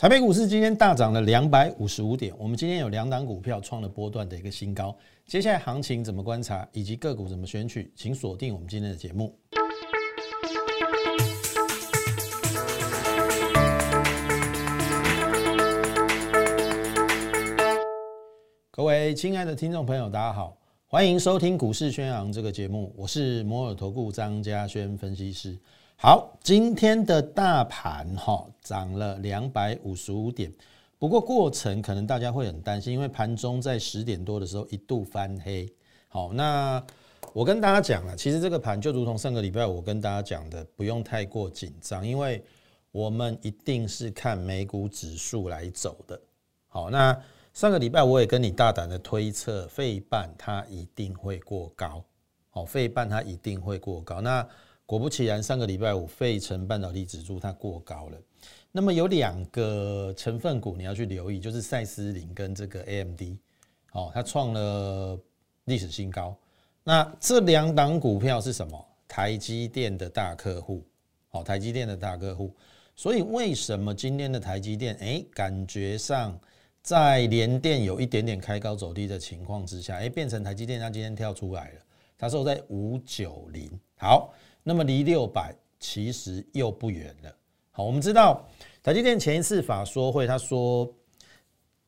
台北股市今天大涨了两百五十五点，我们今天有两档股票创了波段的一个新高。接下来行情怎么观察，以及个股怎么选取，请锁定我们今天的节目。各位亲爱的听众朋友，大家好，欢迎收听股市宣扬这个节目，我是摩尔投顾张家轩分析师。好，今天的大盘哈涨了两百五十五点，不过过程可能大家会很担心，因为盘中在十点多的时候一度翻黑。好，那我跟大家讲了，其实这个盘就如同上个礼拜我跟大家讲的，不用太过紧张，因为我们一定是看美股指数来走的。好，那上个礼拜我也跟你大胆的推测，费半它一定会过高。好，费半它一定会过高。那果不其然，上个礼拜五，费城半导体指数它过高了。那么有两个成分股你要去留意，就是赛斯林跟这个 AMD，哦，它创了历史新高。那这两档股票是什么？台积电的大客户，好，台积电的大客户。所以为什么今天的台积电，哎，感觉上在连电有一点点开高走低的情况之下，哎，变成台积电它今天跳出来了，它收在五九零，好。那么离六百其实又不远了。好，我们知道台积电前一次法说会，他说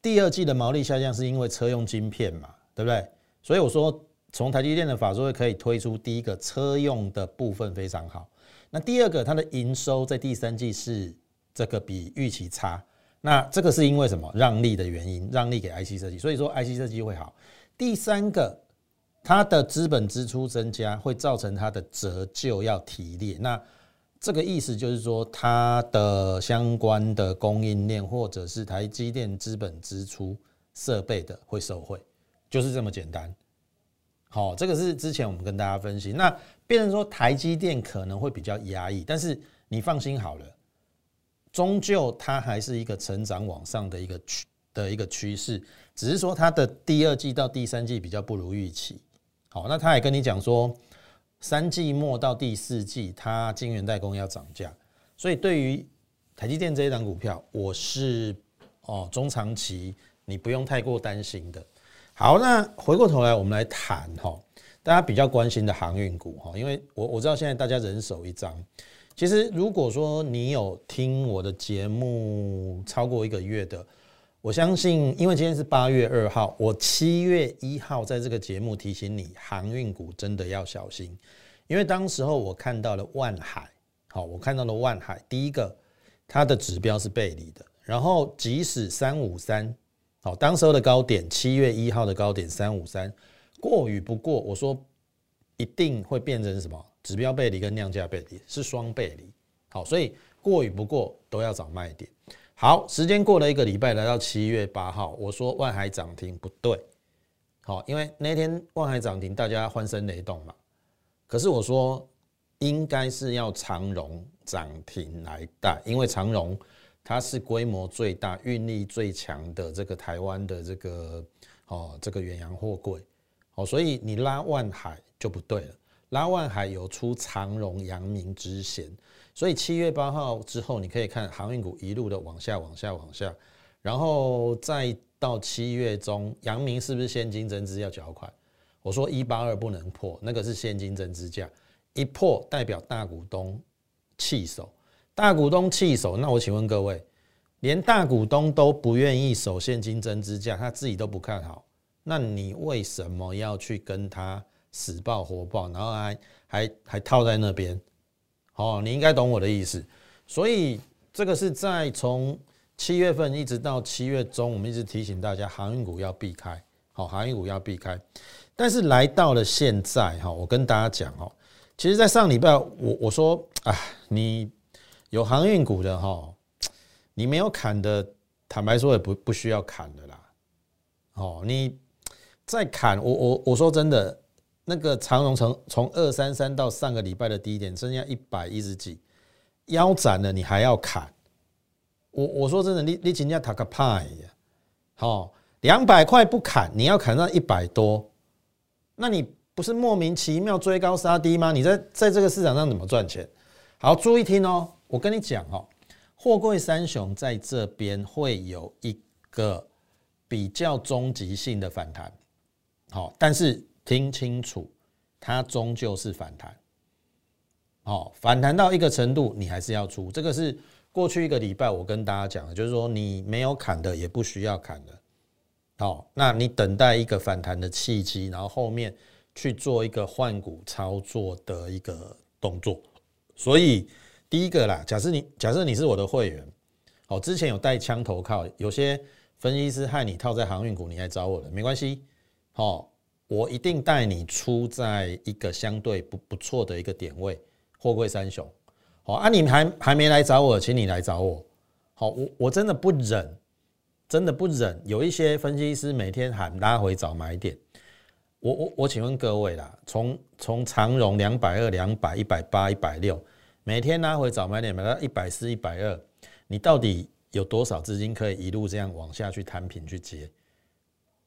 第二季的毛利下降是因为车用晶片嘛，对不对？所以我说从台积电的法说会可以推出第一个车用的部分非常好。那第二个，它的营收在第三季是这个比预期差。那这个是因为什么？让利的原因，让利给 IC 设计，所以说 IC 设计会好。第三个。它的资本支出增加会造成它的折旧要提列，那这个意思就是说，它的相关的供应链或者是台积电资本支出设备的会受惠，就是这么简单。好，这个是之前我们跟大家分析，那变成说台积电可能会比较压抑，但是你放心好了，终究它还是一个成长往上的一个趋的一个趋势，只是说它的第二季到第三季比较不如预期。好，那他也跟你讲说，三季末到第四季，它晶圆代工要涨价，所以对于台积电这一档股票，我是哦中长期你不用太过担心的。好，那回过头来我们来谈哈，大家比较关心的航运股哈，因为我我知道现在大家人手一张，其实如果说你有听我的节目超过一个月的。我相信，因为今天是八月二号，我七月一号在这个节目提醒你，航运股真的要小心，因为当时候我看到了万海，好，我看到了万海，第一个它的指标是背离的，然后即使三五三，好，当时候的高点，七月一号的高点三五三，过与不过，我说一定会变成什么？指标背离跟量价背离是双背离，好，所以过与不过都要找卖点。好，时间过了一个礼拜，来到七月八号，我说万海涨停不对，好，因为那天万海涨停，大家欢声雷动嘛。可是我说应该是要长荣涨停来带，因为长荣它是规模最大、运力最强的这个台湾的这个哦这个远洋货柜，哦，所以你拉万海就不对了，拉万海有出长荣、阳明之嫌。所以七月八号之后，你可以看航运股一路的往下、往下、往下，然后再到七月中，阳明是不是现金增资要缴款？我说一八二不能破，那个是现金增资价，一破代表大股东弃守，大股东弃守，那我请问各位，连大股东都不愿意守现金增资价，他自己都不看好，那你为什么要去跟他死抱活抱，然后还还还套在那边？哦，你应该懂我的意思，所以这个是在从七月份一直到七月中，我们一直提醒大家航运股要避开，好，航运股要避开。但是来到了现在，哈，我跟大家讲哦，其实，在上礼拜我我说啊，你有航运股的哈，你没有砍的，坦白说也不不需要砍的啦。哦，你再砍，我我我说真的。那个长荣从从二三三到上个礼拜的低点，剩下一百一十几，腰斩了，你还要砍？我我说真的，你你请假塔克派呀？好，两百块不砍，你要砍到一百多，那你不是莫名其妙追高杀低吗？你在在这个市场上怎么赚钱？好，注意听哦，我跟你讲哦，货柜三雄在这边会有一个比较终极性的反弹，好，但是听清楚，它终究是反弹，好，反弹到一个程度，你还是要出。这个是过去一个礼拜我跟大家讲的，就是说你没有砍的，也不需要砍的，好，那你等待一个反弹的契机，然后后面去做一个换股操作的一个动作。所以第一个啦，假设你假设你是我的会员，好，之前有带枪投靠，有些分析师害你套在航运股，你来找我了，没关系，好，我一定带你出在一个相对不不错的一个点位，货柜三雄，好啊，你还还没来找我，请你来找我，好，我我真的不忍，真的不忍，有一些分析师每天喊拉回找买点，我我我请问各位啦，从从长荣两百二、两百、一百八、一百六。每天拉回早买点买到一百四、一百二，你到底有多少资金可以一路这样往下去摊平去接？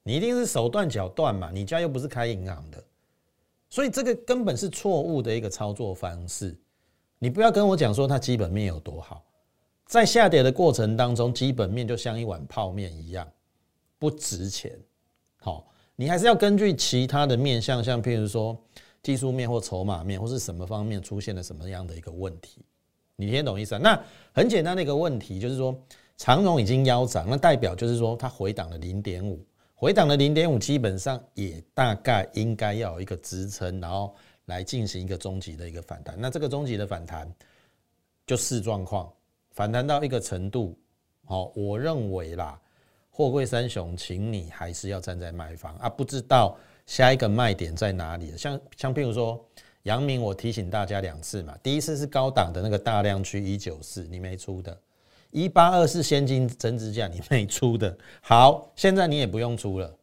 你一定是手断脚断嘛？你家又不是开银行的，所以这个根本是错误的一个操作方式。你不要跟我讲说它基本面有多好，在下跌的过程当中，基本面就像一碗泡面一样不值钱。好，你还是要根据其他的面向，像譬如说。技术面或筹码面或是什么方面出现了什么样的一个问题，你听懂意思啊？那很简单的一个问题就是说，长荣已经腰斩，那代表就是说它回档了零点五，回档的零点五，基本上也大概应该要有一个支撑，然后来进行一个终极的一个反弹。那这个终极的反弹就视状况，反弹到一个程度，好，我认为啦，货柜三雄，请你还是要站在卖方啊，不知道。下一个卖点在哪里？像像譬如说，杨明，我提醒大家两次嘛。第一次是高档的那个大量区一九四，你没出的；一八二是现金增值价，你没出的。好，现在你也不用出了。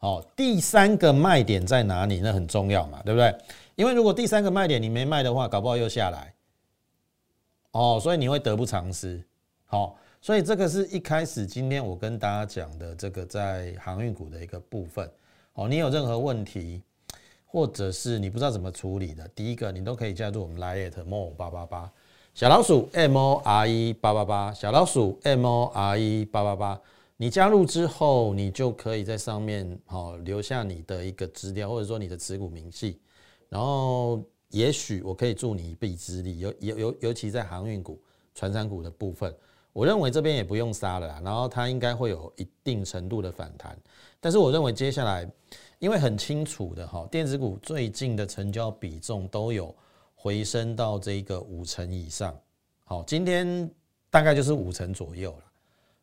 哦，第三个卖点在哪里？那很重要嘛，对不对？因为如果第三个卖点你没卖的话，搞不好又下来。哦，所以你会得不偿失。好，所以这个是一开始今天我跟大家讲的这个在航运股的一个部分。哦，你有任何问题，或者是你不知道怎么处理的，第一个你都可以加入我们 Line more 八八八小老鼠 M O R E 八八八小老鼠 M O R E 八八八。你加入之后，你就可以在上面好留下你的一个资料，或者说你的持股明细，然后也许我可以助你一臂之力。尤尤尤尤其在航运股、船产股的部分，我认为这边也不用杀了，啦，然后它应该会有一定程度的反弹。但是我认为接下来，因为很清楚的哈，电子股最近的成交比重都有回升到这个五成以上，好，今天大概就是五成左右了，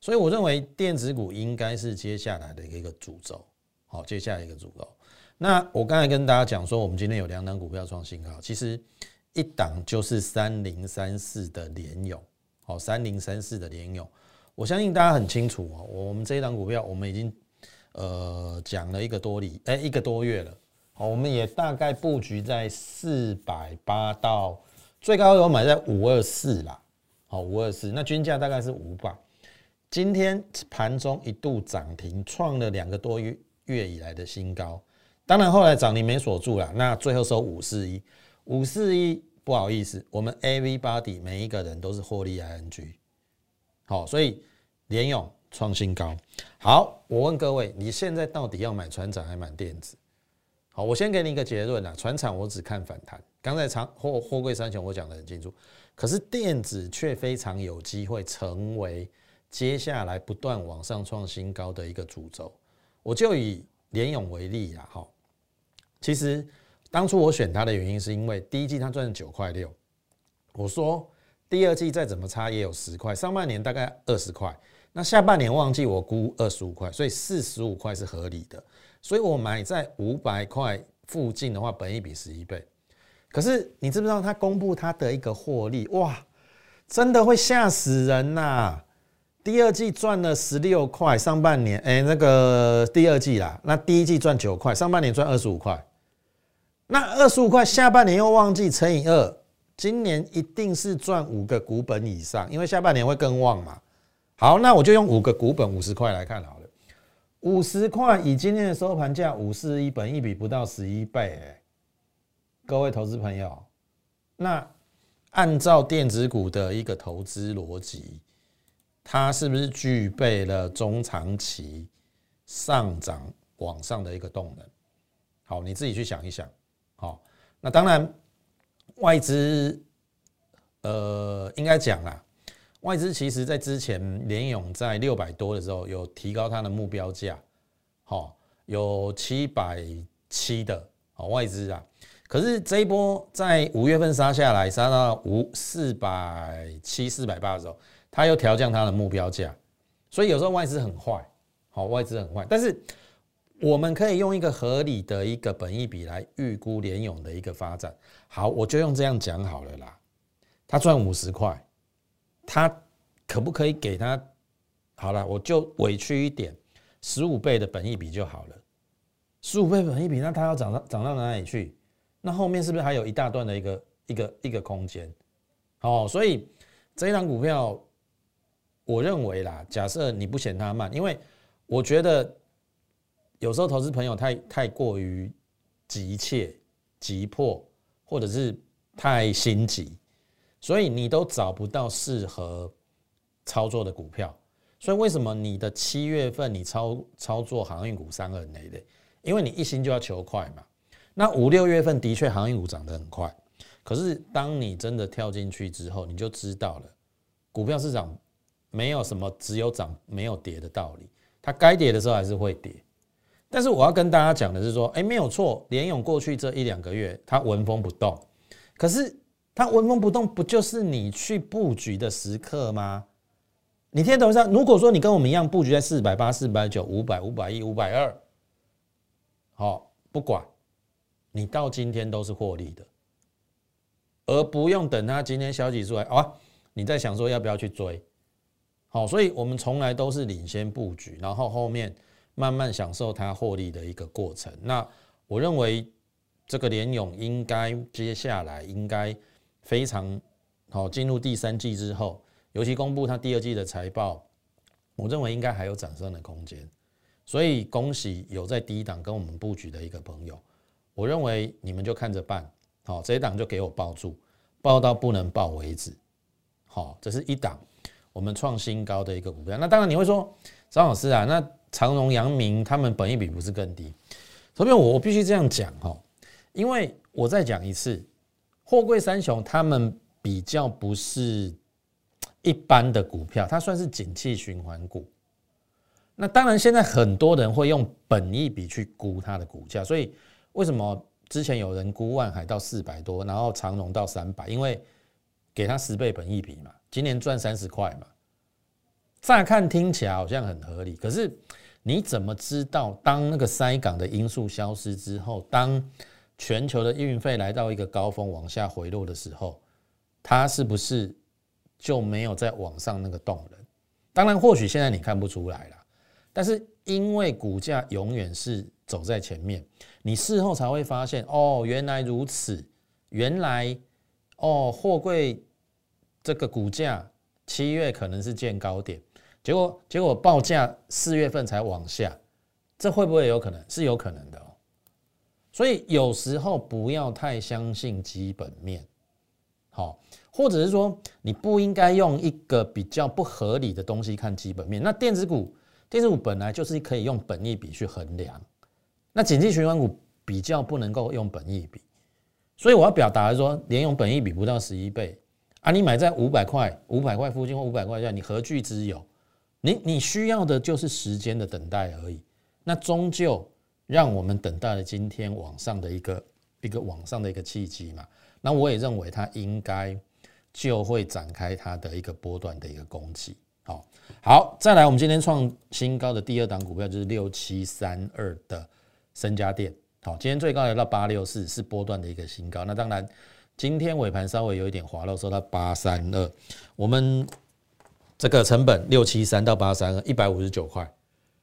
所以我认为电子股应该是接下来的一个主轴，好，接下来一个主轴。那我刚才跟大家讲说，我们今天有两档股票创新高，其实一档就是三零三四的联勇，好，三零三四的联勇，我相信大家很清楚哦，我们这一档股票我们已经。呃，讲了一个多礼，哎，一个多月了。哦，我们也大概布局在四百八到最高有买在五二四啦。好，五二四，那均价大概是五百。今天盘中一度涨停，创了两个多月月以来的新高。当然后来涨停没锁住了，那最后收五四一，五四一不好意思，我们 A V Body 每一个人都是获利 I N G。好，所以联勇。创新高，好，我问各位，你现在到底要买船长还买电子？好，我先给你一个结论啊，船厂我只看反弹。刚才长货货柜三雄我讲的很清楚，可是电子却非常有机会成为接下来不断往上创新高的一个主轴。我就以联勇为例啊，哈，其实当初我选它的原因是因为第一季它赚九块六，我说第二季再怎么差也有十块，上半年大概二十块。那下半年旺季我估二十五块，所以四十五块是合理的，所以我买在五百块附近的话，本一比十一倍。可是你知不知道他公布他的一个获利？哇，真的会吓死人呐！第二季赚了十六块，上半年哎那个第二季啦，那第一季赚九块，上半年赚二十五块，那二十五块下半年又旺季乘以二，今年一定是赚五个股本以上，因为下半年会更旺嘛。好，那我就用五个股本五十块来看好了。五十块以今天的收盘价五四一，本一比不到十一倍，各位投资朋友，那按照电子股的一个投资逻辑，它是不是具备了中长期上涨往上的一个动能？好，你自己去想一想。好，那当然外资，呃，应该讲啦，外资其实在之前联勇在六百多的时候有提高它的目标价，好，有七百七的，好外资啊。可是这一波在五月份杀下来，杀到五四百七、四百八的时候，他又调降他的目标价，所以有时候外资很坏，好，外资很坏。但是我们可以用一个合理的一个本益比来预估联勇的一个发展。好，我就用这样讲好了啦。他赚五十块，他可不可以给他？好了，我就委屈一点，十五倍的本益比就好了。十五倍本益比，那他要涨到涨到哪里去？那后面是不是还有一大段的一个一个一个空间？哦，所以这一档股票，我认为啦，假设你不嫌它慢，因为我觉得有时候投资朋友太太过于急切、急迫，或者是太心急，所以你都找不到适合操作的股票。所以为什么你的七月份你操操作航运股三二那类？因为你一心就要求快嘛。那五六月份的确航运股涨得很快，可是当你真的跳进去之后，你就知道了，股票市场没有什么只有涨没有跌的道理，它该跌的时候还是会跌。但是我要跟大家讲的是说，哎，没有错，联勇过去这一两个月它纹风不动，可是它纹风不动，不就是你去布局的时刻吗？你听懂上，如果说你跟我们一样布局在四百八、四百九、五百、五百一、五百二，好，不管。你到今天都是获利的，而不用等它今天消息出来啊，你在想说要不要去追？好，所以我们从来都是领先布局，然后后面慢慢享受它获利的一个过程。那我认为这个联勇应该接下来应该非常好，进入第三季之后，尤其公布它第二季的财报，我认为应该还有涨升的空间。所以恭喜有在低档跟我们布局的一个朋友。我认为你们就看着办，好，这一档就给我抱住，抱到不能抱为止。好，这是一档我们创新高的一个股票。那当然你会说，张老师啊，那长荣、阳明他们本益比不是更低？这边我我必须这样讲哈，因为我再讲一次，货柜三雄他们比较不是一般的股票，它算是景气循环股。那当然现在很多人会用本益比去估它的股价，所以。为什么之前有人估万海到四百多，然后长荣到三百？因为给他十倍本益比嘛，今年赚三十块嘛。乍看听起来好像很合理，可是你怎么知道，当那个塞港的因素消失之后，当全球的运费来到一个高峰往下回落的时候，它是不是就没有在往上那个动能？当然，或许现在你看不出来了，但是因为股价永远是。走在前面，你事后才会发现哦，原来如此，原来哦，货柜这个股价七月可能是见高点，结果结果报价四月份才往下，这会不会有可能？是有可能的哦。所以有时候不要太相信基本面，好，或者是说你不应该用一个比较不合理的东西看基本面。那电子股，电子股本来就是可以用本益比去衡量。那景气循环股比较不能够用本益比，所以我要表达的说，连用本益比不到十一倍啊，你买在五百块、五百块附近或五百块下，你何惧之有？你你需要的就是时间的等待而已。那终究让我们等待了今天往上的一个一个往上的一个契机嘛。那我也认为它应该就会展开它的一个波段的一个攻击。好，好，再来，我们今天创新高的第二档股票就是六七三二的。深家电好，今天最高来到八六四，是波段的一个新高。那当然，今天尾盘稍微有一点滑落，收到八三二。我们这个成本六七三到八三二，一百五十九块。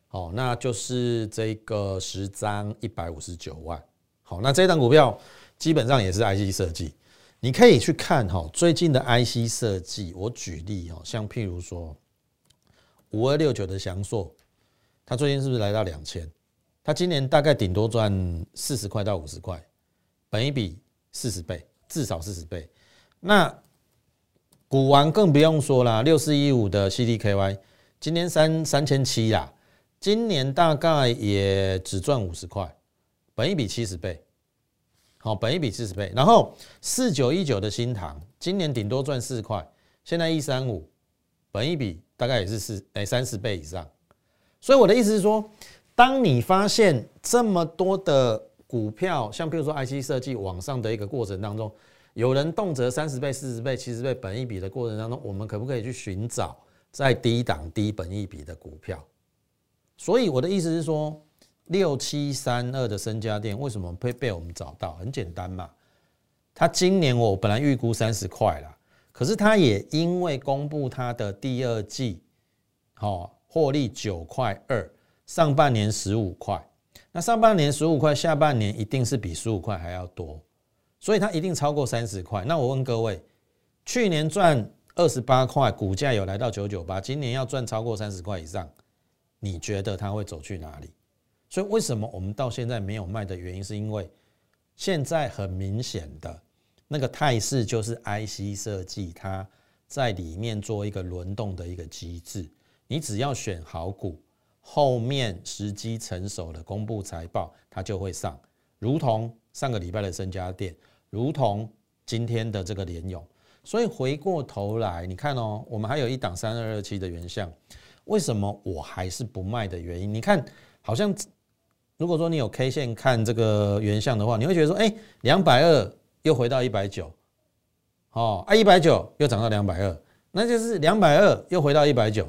好，那就是这个十张一百五十九万。好，那这档股票基本上也是 IC 设计，你可以去看哈，最近的 IC 设计。我举例哦，像譬如说五二六九的翔硕，它最近是不是来到两千？他今年大概顶多赚四十块到五十块，本一比四十倍，至少四十倍。那股王更不用说了，六四一五的 CDKY 今年三三千七呀，今年大概也只赚五十块，本一比七十倍，好，本一比七十倍。然后四九一九的新塘今年顶多赚四块，现在一三五，本一比大概也是四哎三十倍以上。所以我的意思是说，当你发现这么多的股票，像比如说 IC 设计往上的一个过程当中，有人动辄三十倍、四十倍、七十倍本一比的过程当中，我们可不可以去寻找在低档低本一比的股票？所以我的意思是说，六七三二的深家电为什么会被我们找到？很简单嘛，它今年我本来预估三十块了，可是它也因为公布它的第二季，好获利九块二，上半年十五块。那上半年十五块，下半年一定是比十五块还要多，所以它一定超过三十块。那我问各位，去年赚二十八块，股价有来到九九八，今年要赚超过三十块以上，你觉得它会走去哪里？所以为什么我们到现在没有卖的原因，是因为现在很明显的那个态势就是 IC 设计它在里面做一个轮动的一个机制，你只要选好股。后面时机成熟了，公布财报，它就会上，如同上个礼拜的深家电，如同今天的这个联勇。所以回过头来，你看哦，我们还有一档三二二七的原相，为什么我还是不卖的原因？你看，好像如果说你有 K 线看这个原相的话，你会觉得说，哎，两百二又回到一百九，哦，啊，一百九又涨到两百二，那就是两百二又回到一百九。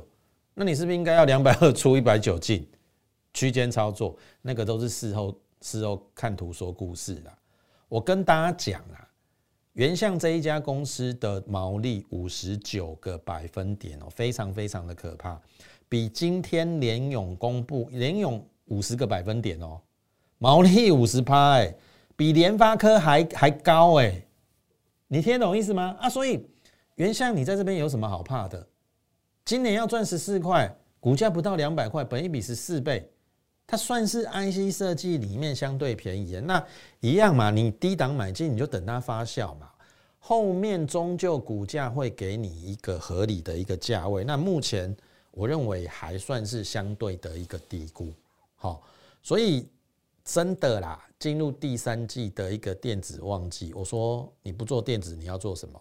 那你是不是应该要两百二出一百九进，区间操作？那个都是事后事后看图说故事的。我跟大家讲啊，原相这一家公司的毛利五十九个百分点哦，非常非常的可怕，比今天联勇公布联勇五十个百分点哦，毛利五十趴哎，比联发科还还高哎，你听懂意思吗？啊，所以原相你在这边有什么好怕的？今年要赚十四块，股价不到两百块，本一比十四倍，它算是 IC 设计里面相对便宜的。那一样嘛，你低档买进，你就等它发酵嘛，后面终究股价会给你一个合理的一个价位。那目前我认为还算是相对的一个低估，好，所以真的啦，进入第三季的一个电子旺季，我说你不做电子，你要做什么？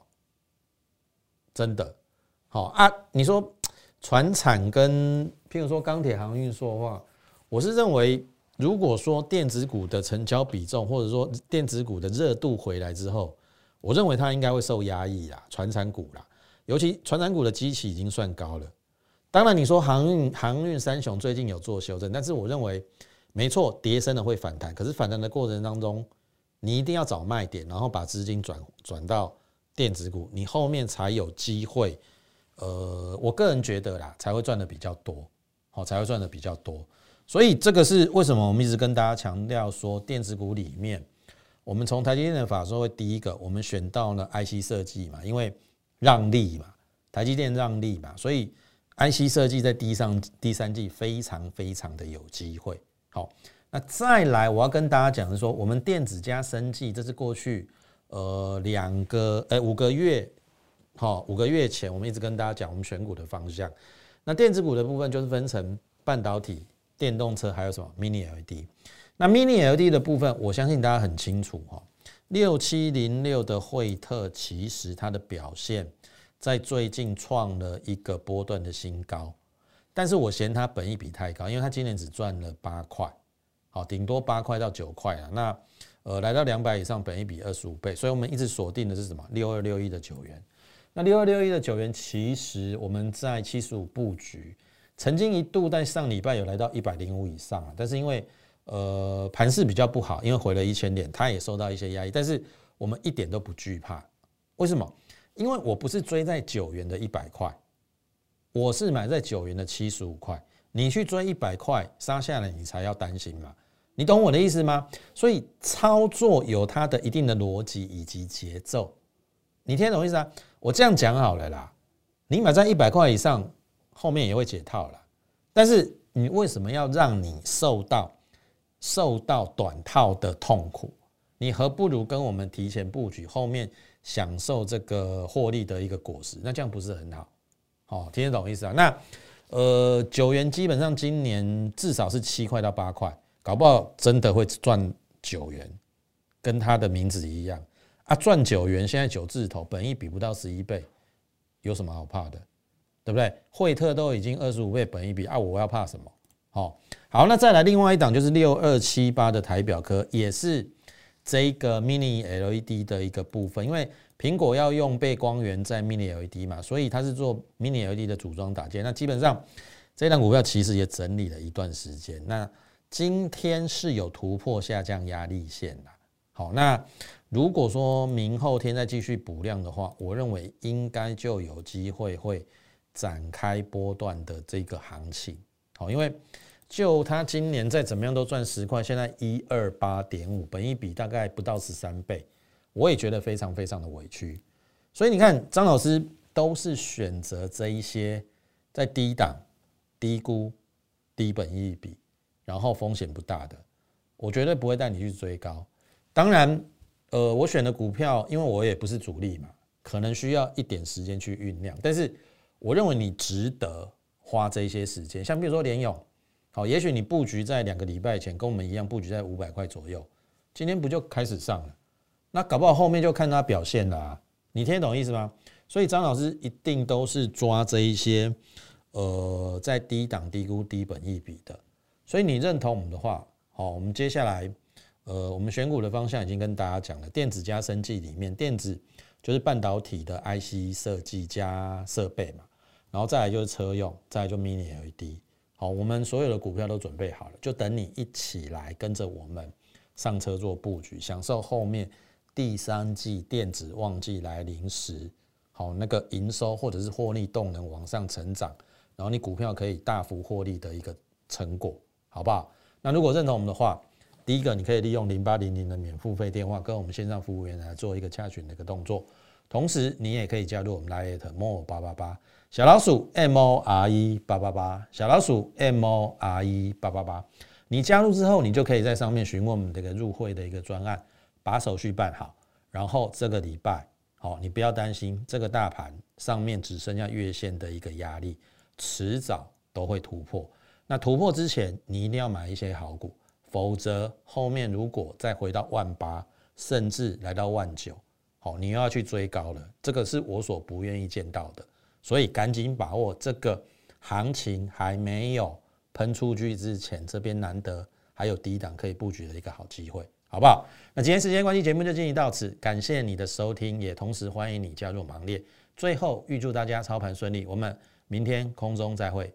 真的。好啊，你说船产跟譬如说钢铁航运说的话，我是认为，如果说电子股的成交比重或者说电子股的热度回来之后，我认为它应该会受压抑啦，船产股啦，尤其船产股的基期已经算高了。当然，你说航运航运三雄最近有做修正，但是我认为没错，跌升的会反弹，可是反弹的过程当中，你一定要找卖点，然后把资金转转到电子股，你后面才有机会。呃，我个人觉得啦，才会赚的比较多，好，才会赚的比较多。所以这个是为什么我们一直跟大家强调说，电子股里面，我们从台积电的法说会第一个，我们选到了 IC 设计嘛，因为让利嘛，台积电让利嘛，所以 IC 设计在第上第三季非常非常的有机会。好，那再来我要跟大家讲的是说，我们电子加生技，这是过去呃两个呃五个月。好，五个月前我们一直跟大家讲我们选股的方向。那电子股的部分就是分成半导体、电动车，还有什么 Mini LED。那 Mini LED 的部分，我相信大家很清楚哈。六七零六的惠特，其实它的表现在最近创了一个波段的新高，但是我嫌它本益比太高，因为它今年只赚了八块，好，顶多八块到九块啊。那呃，来到两百以上，本益比二十五倍，所以我们一直锁定的是什么？六二六一的九元。那六二六一的九元，其实我们在七十五布局，曾经一度在上礼拜有来到一百零五以上啊，但是因为呃盘势比较不好，因为回了一千点，它也受到一些压抑，但是我们一点都不惧怕，为什么？因为我不是追在九元的一百块，我是买在九元的七十五块，你去追一百块杀下来，你才要担心嘛，你懂我的意思吗？所以操作有它的一定的逻辑以及节奏。你听懂意思啊？我这样讲好了啦，你买在一百块以上，后面也会解套了。但是你为什么要让你受到受到短套的痛苦？你何不如跟我们提前布局，后面享受这个获利的一个果实，那这样不是很好？好，听得懂意思啊？那呃，九元基本上今年至少是七块到八块，搞不好真的会赚九元，跟它的名字一样啊，赚九元，现在九字头，本益比不到十一倍，有什么好怕的？对不对？惠特都已经二十五倍本一比啊，我要怕什么？好，好，那再来另外一档就是六二七八的台表科，也是这个 mini LED 的一个部分，因为苹果要用背光源在 mini LED 嘛，所以它是做 mini LED 的组装打件。那基本上这档股票其实也整理了一段时间，那今天是有突破下降压力线的。好，那如果说明后天再继续补量的话，我认为应该就有机会会。展开波段的这个行情，好，因为就它今年再怎么样都赚十块，现在一二八点五，本一比大概不到十三倍，我也觉得非常非常的委屈。所以你看，张老师都是选择这一些在低档、低估、低本一比，然后风险不大的，我绝对不会带你去追高。当然，呃，我选的股票，因为我也不是主力嘛，可能需要一点时间去酝酿，但是。我认为你值得花这些时间，像比如说联勇，好，也许你布局在两个礼拜前跟我们一样布局在五百块左右，今天不就开始上了？那搞不好后面就看它表现了，你听得懂意思吗？所以张老师一定都是抓这一些，呃，在低档低估低本一比的。所以你认同我们的话，好，我们接下来，呃，我们选股的方向已经跟大家讲了，电子加生技里面，电子。就是半导体的 IC 设计加设备嘛，然后再来就是车用，再来就 Mini LED。好，我们所有的股票都准备好了，就等你一起来跟着我们上车做布局，享受后面第三季电子旺季来临时，好那个营收或者是获利动能往上成长，然后你股票可以大幅获利的一个成果，好不好？那如果认同我们的话，第一个，你可以利用零八零零的免付费电话跟我们线上服务员来做一个洽询的一个动作，同时你也可以加入我们 Lite More 八八八小老鼠 M O R E 八八八小老鼠 M O R E 八八八，你加入之后，你就可以在上面询问我们这个入会的一个专案，把手续办好，然后这个礼拜，好，你不要担心，这个大盘上面只剩下月线的一个压力，迟早都会突破。那突破之前，你一定要买一些好股。否则后面如果再回到万八，甚至来到万九，哦，你又要去追高了。这个是我所不愿意见到的，所以赶紧把握这个行情还没有喷出去之前，这边难得还有低档可以布局的一个好机会，好不好？那今天时间关系，节目就进行到此，感谢你的收听，也同时欢迎你加入行列。最后预祝大家操盘顺利，我们明天空中再会。